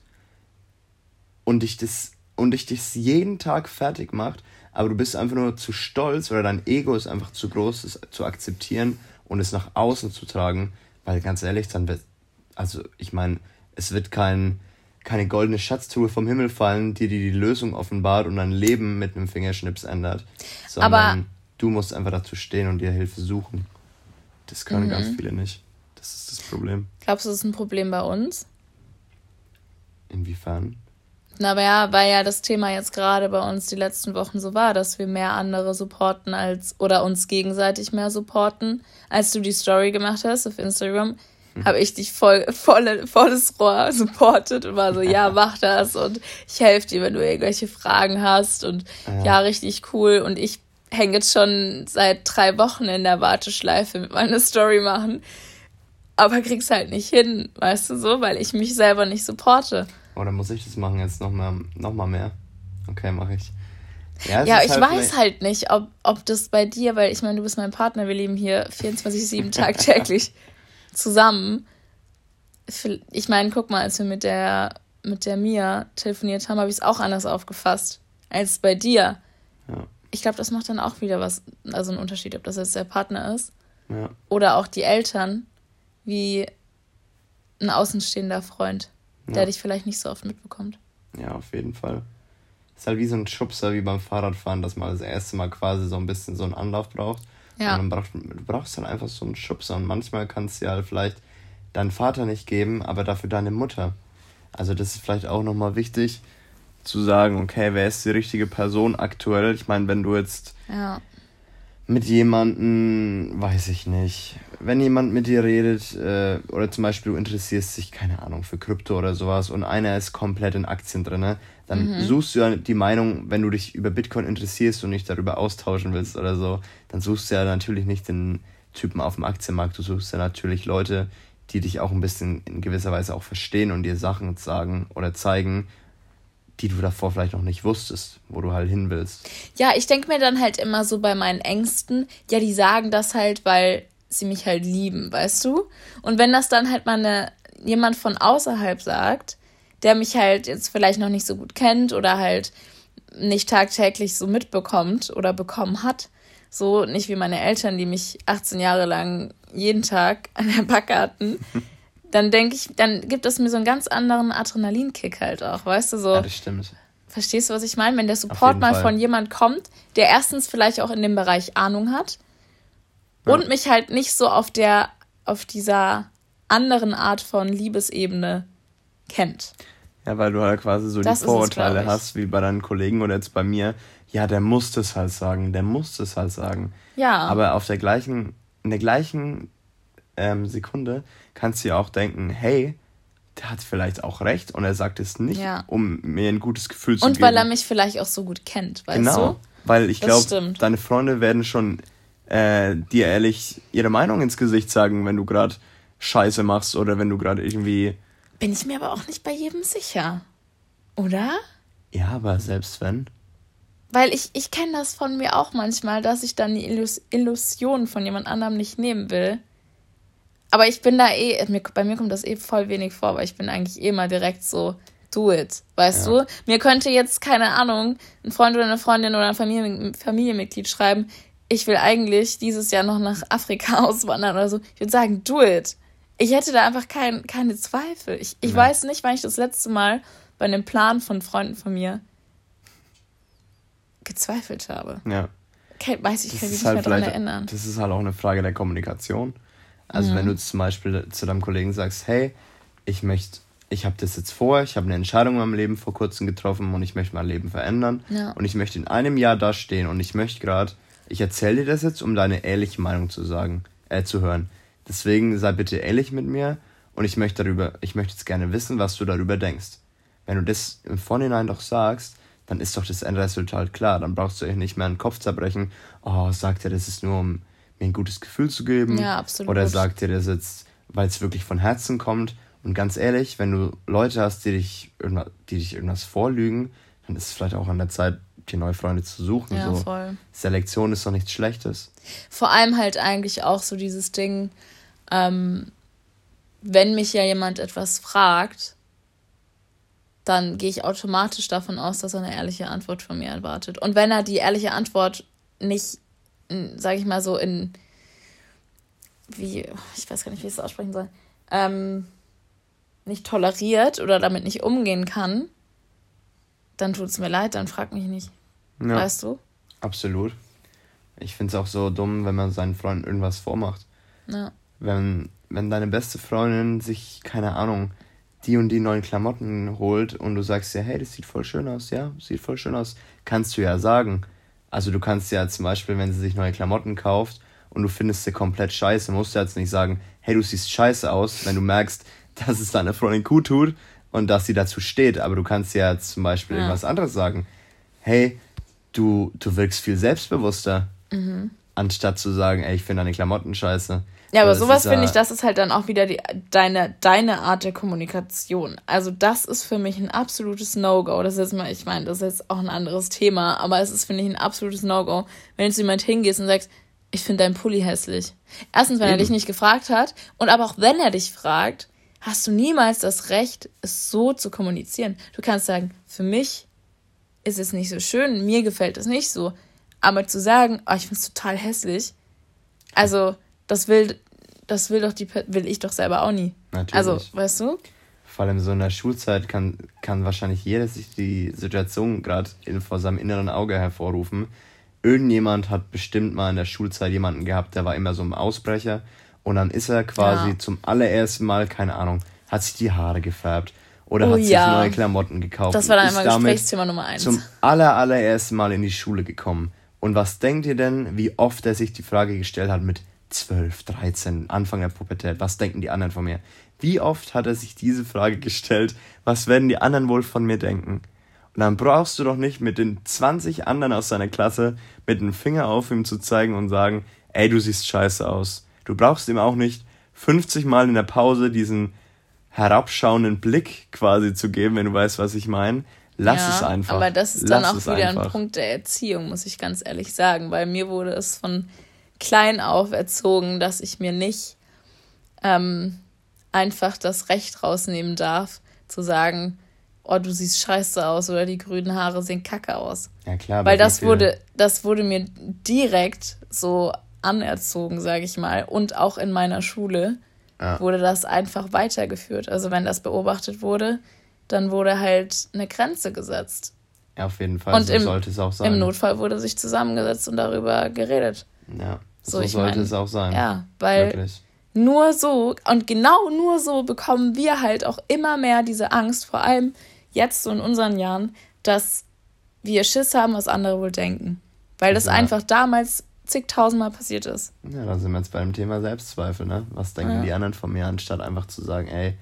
und dich das und dich das jeden Tag fertig macht, aber du bist einfach nur zu stolz oder dein Ego ist einfach zu groß, es zu akzeptieren und es nach außen zu tragen, weil ganz ehrlich, dann wird, also ich meine, es wird kein keine goldene Schatztruhe vom Himmel fallen, die dir die Lösung offenbart und dein Leben mit einem Fingerschnips ändert. Sondern Aber du musst einfach dazu stehen und dir Hilfe suchen. Das können mhm. ganz viele nicht. Das ist das Problem. Glaubst du, das ist ein Problem bei uns? Inwiefern? Aber ja, weil ja das Thema jetzt gerade bei uns die letzten Wochen so war, dass wir mehr andere supporten als oder uns gegenseitig mehr supporten, als du die Story gemacht hast auf Instagram habe ich dich voll, voll, volles Rohr supportet und war so, ja, (laughs) mach das und ich helfe dir, wenn du irgendwelche Fragen hast und ja, ja richtig cool. Und ich hänge jetzt schon seit drei Wochen in der Warteschleife mit meiner Story machen, aber krieg's halt nicht hin, weißt du so, weil ich mich selber nicht supporte. Oder muss ich das machen jetzt nochmal noch mal mehr? Okay, mache ich. Ja, ja ich halt weiß halt nicht, ob, ob das bei dir, weil ich meine, du bist mein Partner, wir leben hier 24-7 (laughs) tagtäglich zusammen. Ich meine, guck mal, als wir mit der, mit der Mia telefoniert haben, habe ich es auch anders aufgefasst als bei dir. Ja. Ich glaube, das macht dann auch wieder was, also einen Unterschied, ob das jetzt der Partner ist ja. oder auch die Eltern, wie ein außenstehender Freund, der dich vielleicht nicht so oft mitbekommt. Ja, auf jeden Fall ist halt wie so ein Schubser wie beim Fahrradfahren, dass man das erste Mal quasi so ein bisschen so einen Anlauf braucht. Ja. Und dann braucht, du brauchst dann einfach so einen Schubser. Und manchmal kannst du ja halt vielleicht deinen Vater nicht geben, aber dafür deine Mutter. Also das ist vielleicht auch nochmal wichtig zu sagen, okay, wer ist die richtige Person aktuell? Ich meine, wenn du jetzt ja mit jemandem, weiß ich nicht, wenn jemand mit dir redet äh, oder zum Beispiel du interessierst dich, keine Ahnung, für Krypto oder sowas und einer ist komplett in Aktien drin, dann mhm. suchst du ja die Meinung, wenn du dich über Bitcoin interessierst und nicht darüber austauschen willst oder so, dann suchst du ja natürlich nicht den Typen auf dem Aktienmarkt, du suchst ja natürlich Leute, die dich auch ein bisschen in gewisser Weise auch verstehen und dir Sachen sagen oder zeigen, die du davor vielleicht noch nicht wusstest, wo du halt hin willst. Ja, ich denke mir dann halt immer so bei meinen Ängsten, ja, die sagen das halt, weil sie mich halt lieben, weißt du? Und wenn das dann halt mal eine, jemand von außerhalb sagt, der mich halt jetzt vielleicht noch nicht so gut kennt oder halt nicht tagtäglich so mitbekommt oder bekommen hat, so nicht wie meine Eltern, die mich 18 Jahre lang jeden Tag an der Backe hatten, (laughs) dann denke ich, dann gibt es mir so einen ganz anderen Adrenalinkick halt auch, weißt du, so. Ja, das stimmt. Verstehst du, was ich meine? Wenn der Support mal Fall. von jemand kommt, der erstens vielleicht auch in dem Bereich Ahnung hat ja. und mich halt nicht so auf der, auf dieser anderen Art von Liebesebene kennt. Ja, weil du halt quasi so das die Vorurteile es, hast, wie bei deinen Kollegen oder jetzt bei mir. Ja, der muss das halt sagen, der muss das halt sagen. Ja. Aber auf der gleichen, in der gleichen ähm, Sekunde kannst du ja auch denken, hey, der hat vielleicht auch recht und er sagt es nicht, ja. um mir ein gutes Gefühl zu und geben. Und weil er mich vielleicht auch so gut kennt, weißt genau, du? weil ich glaube, deine Freunde werden schon äh, dir ehrlich ihre Meinung ins Gesicht sagen, wenn du gerade Scheiße machst oder wenn du gerade irgendwie... Bin ich mir aber auch nicht bei jedem sicher, oder? Ja, aber selbst wenn... Weil ich, ich kenne das von mir auch manchmal, dass ich dann die Illus Illusion von jemand anderem nicht nehmen will. Aber ich bin da eh, bei mir kommt das eh voll wenig vor, weil ich bin eigentlich eh mal direkt so, do it, weißt ja. du? Mir könnte jetzt, keine Ahnung, ein Freund oder eine Freundin oder ein Familien Familienmitglied schreiben, ich will eigentlich dieses Jahr noch nach Afrika (laughs) auswandern oder so. Ich würde sagen, do it. Ich hätte da einfach kein, keine Zweifel. Ich, ich ja. weiß nicht, wann ich das letzte Mal bei einem Plan von Freunden von mir gezweifelt habe. Ja. Okay, weiß ich, kann mich nicht halt mehr daran erinnern. Das ist halt auch eine Frage der Kommunikation. Also mhm. wenn du zum Beispiel zu deinem Kollegen sagst, hey, ich möchte, ich habe das jetzt vor, ich habe eine Entscheidung in meinem Leben vor kurzem getroffen und ich möchte mein Leben verändern ja. und ich möchte in einem Jahr da stehen und ich möchte gerade, ich erzähle dir das jetzt, um deine ehrliche Meinung zu sagen, äh, zu hören. Deswegen sei bitte ehrlich mit mir und ich möchte darüber, ich möchte jetzt gerne wissen, was du darüber denkst. Wenn du das im Vorhinein doch sagst, dann ist doch das Endresultat klar. Dann brauchst du euch nicht mehr einen Kopf zerbrechen. Oh, sagt er, das ist nur um mir ein gutes Gefühl zu geben. Ja, absolut. Oder sagt dir das jetzt, weil es wirklich von Herzen kommt. Und ganz ehrlich, wenn du Leute hast, die dich, die dich irgendwas vorlügen, dann ist es vielleicht auch an der Zeit, dir neue Freunde zu suchen. Ja, so. voll. Selektion ist doch nichts Schlechtes. Vor allem halt eigentlich auch so dieses Ding, ähm, wenn mich ja jemand etwas fragt, dann gehe ich automatisch davon aus, dass er eine ehrliche Antwort von mir erwartet. Und wenn er die ehrliche Antwort nicht sage ich mal so, in, wie, ich weiß gar nicht, wie ich es aussprechen soll, ähm, nicht toleriert oder damit nicht umgehen kann, dann tut es mir leid, dann frag mich nicht. Ja, weißt du? Absolut. Ich finde es auch so dumm, wenn man seinen Freunden irgendwas vormacht. Ja. Wenn, wenn deine beste Freundin sich, keine Ahnung, die und die neuen Klamotten holt und du sagst ja, hey, das sieht voll schön aus, ja, sieht voll schön aus, kannst du ja sagen. Also du kannst ja zum Beispiel, wenn sie sich neue Klamotten kauft und du findest sie komplett scheiße, musst du jetzt nicht sagen, hey, du siehst scheiße aus, wenn du merkst, (laughs) dass es deiner Freundin gut tut und dass sie dazu steht. Aber du kannst ja zum Beispiel ja. irgendwas anderes sagen. Hey, du, du wirkst viel selbstbewusster, mhm. anstatt zu sagen, ey, ich finde deine Klamotten scheiße. Ja, aber sowas finde ich, das ist halt dann auch wieder die, deine, deine Art der Kommunikation. Also das ist für mich ein absolutes No-Go. Das ist mal, ich meine, das ist jetzt auch ein anderes Thema, aber es ist, finde ich, ein absolutes No-Go, wenn jetzt jemand hingehst und sagst, ich finde deinen Pulli hässlich. Erstens, wenn Eben. er dich nicht gefragt hat und aber auch wenn er dich fragt, hast du niemals das Recht, es so zu kommunizieren. Du kannst sagen, für mich ist es nicht so schön, mir gefällt es nicht so. Aber zu sagen, oh, ich finde es total hässlich, also das will, das will doch die, will ich doch selber auch nie. Natürlich. Also, weißt du? Vor allem so in der Schulzeit kann, kann wahrscheinlich jeder sich die Situation gerade vor seinem inneren Auge hervorrufen. Irgendjemand hat bestimmt mal in der Schulzeit jemanden gehabt, der war immer so ein Ausbrecher. Und dann ist er quasi ja. zum allerersten Mal, keine Ahnung, hat sich die Haare gefärbt oder oh, hat sich ja. neue Klamotten gekauft. Das war dann einmal Gesprächsthema Nummer eins. Zum aller, allerersten Mal in die Schule gekommen. Und was denkt ihr denn, wie oft er sich die Frage gestellt hat mit 12, 13, Anfang der Pubertät, was denken die anderen von mir? Wie oft hat er sich diese Frage gestellt, was werden die anderen wohl von mir denken? Und dann brauchst du doch nicht mit den 20 anderen aus seiner Klasse mit dem Finger auf ihm zu zeigen und sagen, ey, du siehst scheiße aus. Du brauchst ihm auch nicht 50 Mal in der Pause diesen herabschauenden Blick quasi zu geben, wenn du weißt, was ich meine. Lass ja, es einfach. Aber das ist dann Lass auch wieder einfach. ein Punkt der Erziehung, muss ich ganz ehrlich sagen, weil mir wurde es von klein auf erzogen, dass ich mir nicht ähm, einfach das Recht rausnehmen darf, zu sagen, oh, du siehst scheiße aus oder die grünen Haare sehen kacke aus. Ja, klar. Weil das wurde, das wurde mir direkt so anerzogen, sage ich mal. Und auch in meiner Schule ja. wurde das einfach weitergeführt. Also wenn das beobachtet wurde, dann wurde halt eine Grenze gesetzt. Ja, auf jeden Fall. Und so im, sollte es auch sein. Im Notfall wurde sich zusammengesetzt und darüber geredet. Ja, so, so sollte mein, es auch sein. Ja, weil Wirklich. nur so und genau nur so bekommen wir halt auch immer mehr diese Angst, vor allem jetzt so in unseren Jahren, dass wir Schiss haben, was andere wohl denken. Weil das ja. einfach damals zigtausendmal passiert ist. Ja, da sind wir jetzt beim Thema Selbstzweifel, ne? Was denken ja. die anderen von mir, anstatt einfach zu sagen, ey,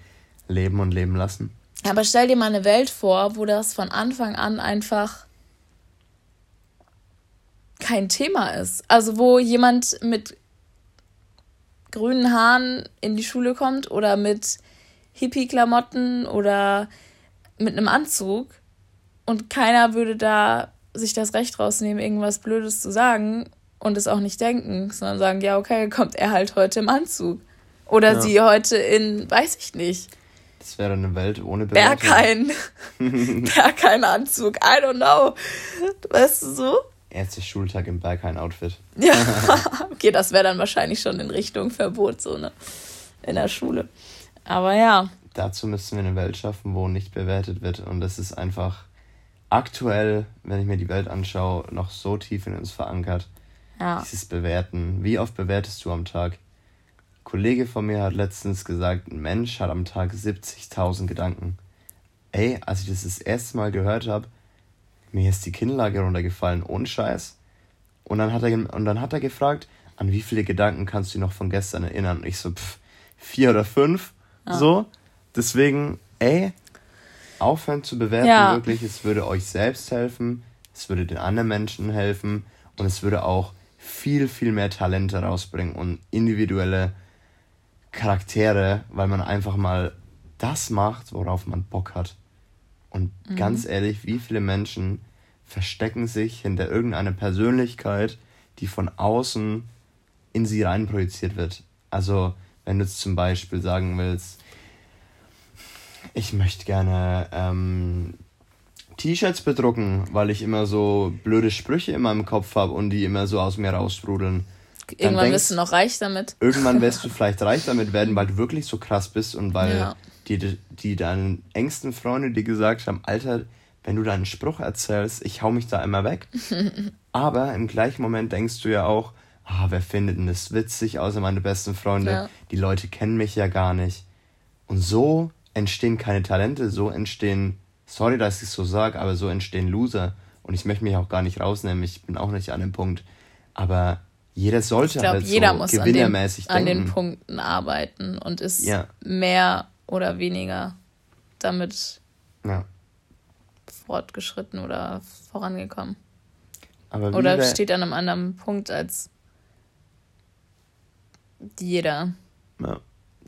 leben und leben lassen. Aber stell dir mal eine Welt vor, wo das von Anfang an einfach kein Thema ist. Also wo jemand mit grünen Haaren in die Schule kommt oder mit Hippie-Klamotten oder mit einem Anzug und keiner würde da sich das Recht rausnehmen, irgendwas Blödes zu sagen und es auch nicht denken, sondern sagen, ja, okay, kommt er halt heute im Anzug. Oder ja. sie heute in, weiß ich nicht. Das wäre eine Welt ohne Bewertung. Berghain. Berghain (laughs) Anzug, I don't know. Weißt du so? Erster Schultag im Berghain-Outfit. (laughs) Ja, okay, das wäre dann wahrscheinlich schon in Richtung Verbot, so ne? In der Schule. Aber ja. Dazu müssten wir eine Welt schaffen, wo nicht bewertet wird. Und das ist einfach aktuell, wenn ich mir die Welt anschaue, noch so tief in uns verankert. Ja. Dieses Bewerten. Wie oft bewertest du am Tag? Ein Kollege von mir hat letztens gesagt, ein Mensch hat am Tag 70.000 Gedanken. Ey, als ich das das erste Mal gehört habe, mir ist die Kinnlage runtergefallen, ohne Scheiß. Und dann hat er, und dann hat er gefragt, an wie viele Gedanken kannst du dich noch von gestern erinnern? Und ich so, pff, vier oder fünf, ja. so. Deswegen, ey, aufhören zu bewerten, ja. wirklich. Es würde euch selbst helfen, es würde den anderen Menschen helfen und es würde auch viel, viel mehr Talente rausbringen und individuelle Charaktere, weil man einfach mal das macht, worauf man Bock hat. Und mhm. ganz ehrlich, wie viele Menschen verstecken sich hinter irgendeiner Persönlichkeit, die von außen in sie rein projiziert wird. Also, wenn du jetzt zum Beispiel sagen willst, ich möchte gerne ähm, T-Shirts bedrucken, weil ich immer so blöde Sprüche in meinem Kopf habe und die immer so aus mir raussprudeln. Irgendwann denkst, wirst du noch reich damit. Irgendwann wirst (laughs) du vielleicht reich damit werden, weil du wirklich so krass bist und weil ja. Die, die deinen engsten Freunde dir gesagt haben, Alter, wenn du deinen Spruch erzählst, ich hau mich da immer weg. (laughs) Aber im gleichen Moment denkst du ja auch, ah, wer findet denn das witzig, außer meine besten Freunde? Ja. Die Leute kennen mich ja gar nicht. Und so entstehen keine Talente, so entstehen sorry, dass ich es so sage, aber so entstehen Loser. Und ich möchte mich auch gar nicht rausnehmen, ich bin auch nicht an dem Punkt. Aber jeder sollte ich glaub, halt jeder so muss gewinnermäßig an, den, an den Punkten arbeiten und ist ja. mehr oder weniger damit ja. fortgeschritten oder vorangekommen. Oder steht an einem anderen Punkt als jeder. Ja.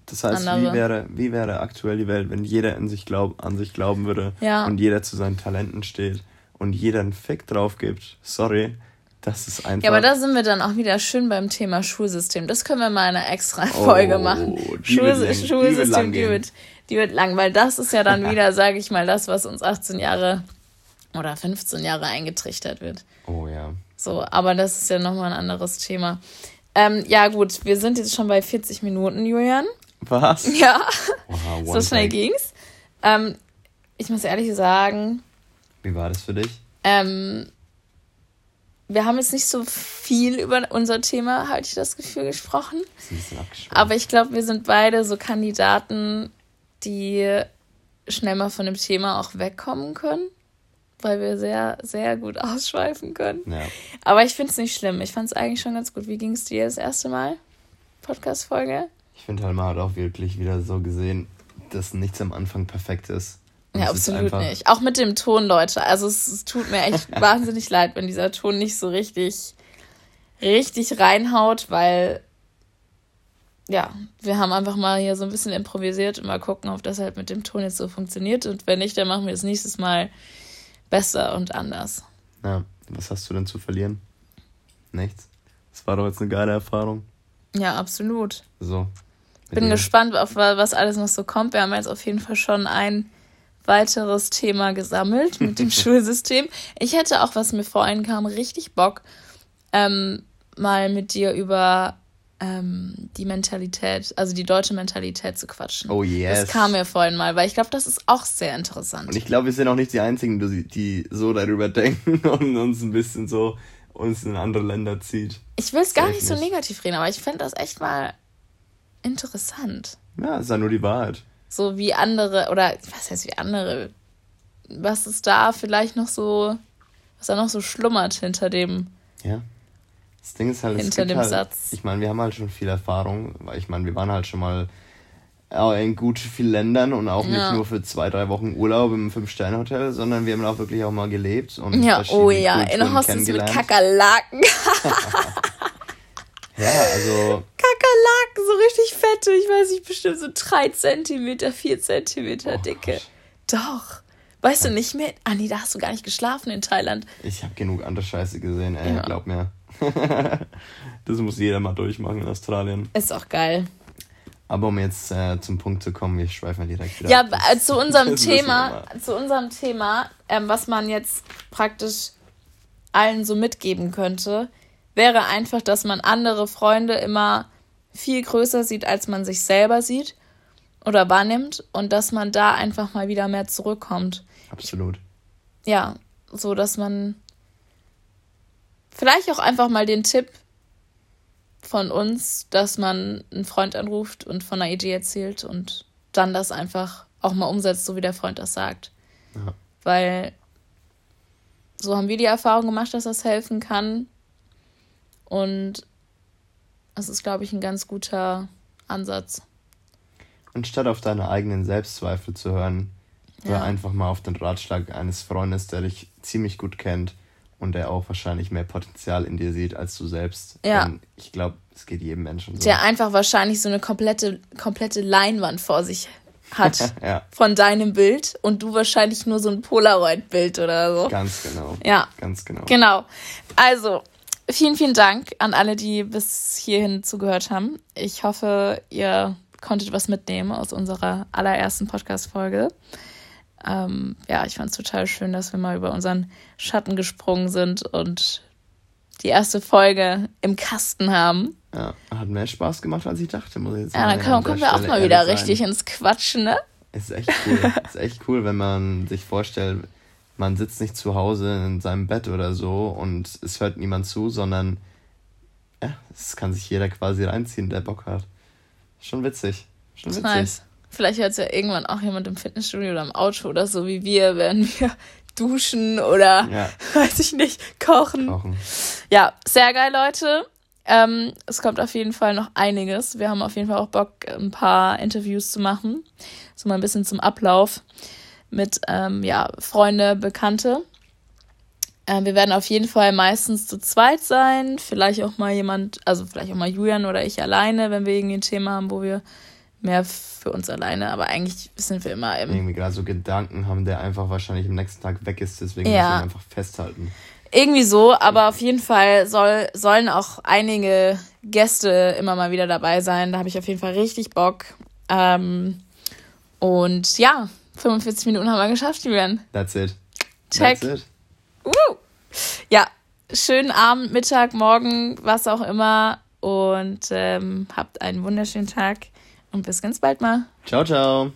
Das heißt, wie wäre, wie wäre aktuell die Welt, wenn jeder in sich glaub, an sich glauben würde ja. und jeder zu seinen Talenten steht und jeder einen Fick drauf gibt? Sorry, das ist einfach. Ja, aber da sind wir dann auch wieder schön beim Thema Schulsystem. Das können wir mal in einer extra Folge oh, machen. Schul Schulsystem, die wird, die wird lang, weil das ist ja dann (laughs) wieder, sage ich mal, das, was uns 18 Jahre oder 15 Jahre eingetrichtert wird. Oh ja. So, aber das ist ja nochmal ein anderes Thema. Ähm, ja, gut, wir sind jetzt schon bei 40 Minuten, Julian. Was? (laughs) Ja. Wow, so schnell ging's. Ähm, ich muss ehrlich sagen. Wie war das für dich? Ähm, wir haben jetzt nicht so viel über unser Thema, hatte ich das Gefühl, gesprochen. Aber ich glaube, wir sind beide so Kandidaten, die schnell mal von dem Thema auch wegkommen können, weil wir sehr, sehr gut (laughs) ausschweifen können. Ja. Aber ich finde es nicht schlimm. Ich fand es eigentlich schon ganz gut. Wie ging es dir das erste Mal? Podcast-Folge? Ich finde halt, man hat auch wirklich wieder so gesehen, dass nichts am Anfang perfekt ist. Und ja, absolut nicht. Auch mit dem Ton, Leute. Also es, es tut mir echt (laughs) wahnsinnig leid, wenn dieser Ton nicht so richtig, richtig reinhaut, weil ja, wir haben einfach mal hier so ein bisschen improvisiert und mal gucken, ob das halt mit dem Ton jetzt so funktioniert. Und wenn nicht, dann machen wir das nächstes Mal besser und anders. Ja, was hast du denn zu verlieren? Nichts. Das war doch jetzt eine geile Erfahrung. Ja, absolut. So. Bin dir. gespannt, auf was alles noch so kommt. Wir haben jetzt auf jeden Fall schon ein weiteres Thema gesammelt mit dem (laughs) Schulsystem. Ich hätte auch, was mir vorhin kam, richtig Bock, ähm, mal mit dir über ähm, die Mentalität, also die deutsche Mentalität zu quatschen. Oh yes. Das kam mir vorhin mal, weil ich glaube, das ist auch sehr interessant. Und ich glaube, wir sind auch nicht die Einzigen, die, so darüber (laughs) denken und uns ein bisschen so uns in andere Länder zieht. Ich will es gar nicht so negativ reden, aber ich fände das echt mal interessant. Ja, ist ja nur die Wahrheit. So wie andere, oder was heißt wie andere, was ist da vielleicht noch so, was da noch so schlummert hinter dem. Ja. Das Ding ist halt, hinter dem halt, Satz. Ich meine, wir haben halt schon viel Erfahrung, weil ich meine, wir waren halt schon mal in gut vielen Ländern und auch ja. nicht nur für zwei, drei Wochen Urlaub im Fünf-Sterne-Hotel, sondern wir haben auch wirklich auch mal gelebt und ja, oh ja, in Hostels mit Kakerlaken. (laughs) (laughs) ja, also. Kakerlaken, so richtig fette, ich weiß nicht, bestimmt so drei Zentimeter, vier Zentimeter oh, dicke. Doch. Weißt du nicht mehr? Nee, da hast du gar nicht geschlafen in Thailand. Ich habe genug andere Scheiße gesehen, ey, ja. glaub mir. (laughs) das muss jeder mal durchmachen in Australien. Ist auch geil. Aber um jetzt äh, zum Punkt zu kommen, wir schweifen direkt wieder. Ja, ab. Äh, zu unserem (laughs) Thema, zu unserem Thema, ähm, was man jetzt praktisch allen so mitgeben könnte, wäre einfach, dass man andere Freunde immer viel größer sieht, als man sich selber sieht oder wahrnimmt und dass man da einfach mal wieder mehr zurückkommt. Absolut. Ja, so dass man vielleicht auch einfach mal den Tipp von uns, dass man einen Freund anruft und von einer Idee erzählt und dann das einfach auch mal umsetzt, so wie der Freund das sagt. Ja. Weil so haben wir die Erfahrung gemacht, dass das helfen kann. Und das ist, glaube ich, ein ganz guter Ansatz. Anstatt auf deine eigenen Selbstzweifel zu hören, ja. hör einfach mal auf den Ratschlag eines Freundes, der dich ziemlich gut kennt und der auch wahrscheinlich mehr Potenzial in dir sieht als du selbst. Ja. Denn ich glaube, es geht jedem Menschen so. Der einfach wahrscheinlich so eine komplette, komplette Leinwand vor sich hat (laughs) ja. von deinem Bild und du wahrscheinlich nur so ein Polaroid-Bild oder so. Ganz genau. Ja. Ganz genau. Genau. Also, vielen, vielen Dank an alle, die bis hierhin zugehört haben. Ich hoffe, ihr konntet was mitnehmen aus unserer allerersten Podcast-Folge. Ähm, ja, ich fand es total schön, dass wir mal über unseren Schatten gesprungen sind und die erste Folge im Kasten haben. Ja, hat mehr Spaß gemacht, als ich dachte, muss ich jetzt Ja, dann kommen, kommen wir auch mal wieder sein. richtig ins Quatschen, ne? Ist echt cool. ist echt cool, wenn man sich vorstellt, man sitzt nicht zu Hause in seinem Bett oder so und es hört niemand zu, sondern ja, es kann sich jeder quasi reinziehen, der Bock hat. Schon witzig. Schon witzig. Nice. Vielleicht hört es ja irgendwann auch jemand im Fitnessstudio oder im Auto oder so wie wir, wenn wir (laughs) duschen oder ja. (laughs) weiß ich nicht, kochen. kochen. Ja, sehr geil, Leute. Ähm, es kommt auf jeden Fall noch einiges. Wir haben auf jeden Fall auch Bock, ein paar Interviews zu machen. So mal ein bisschen zum Ablauf mit ähm, ja, Freunde, Bekannte. Äh, wir werden auf jeden Fall meistens zu zweit sein. Vielleicht auch mal jemand, also vielleicht auch mal Julian oder ich alleine, wenn wir irgendwie ein Thema haben, wo wir mehr für uns alleine, aber eigentlich sind wir immer im. Irgendwie gerade so Gedanken haben, der einfach wahrscheinlich am nächsten Tag weg ist, deswegen ja. müssen wir einfach festhalten. Irgendwie so, aber auf jeden Fall soll, sollen auch einige Gäste immer mal wieder dabei sein. Da habe ich auf jeden Fall richtig Bock. Ähm, und ja, 45 Minuten haben wir geschafft, Julian. That's it. Check. That's it. Uh. Ja, schönen Abend, Mittag, Morgen, was auch immer. Und ähm, habt einen wunderschönen Tag und bis ganz bald mal. Ciao, ciao.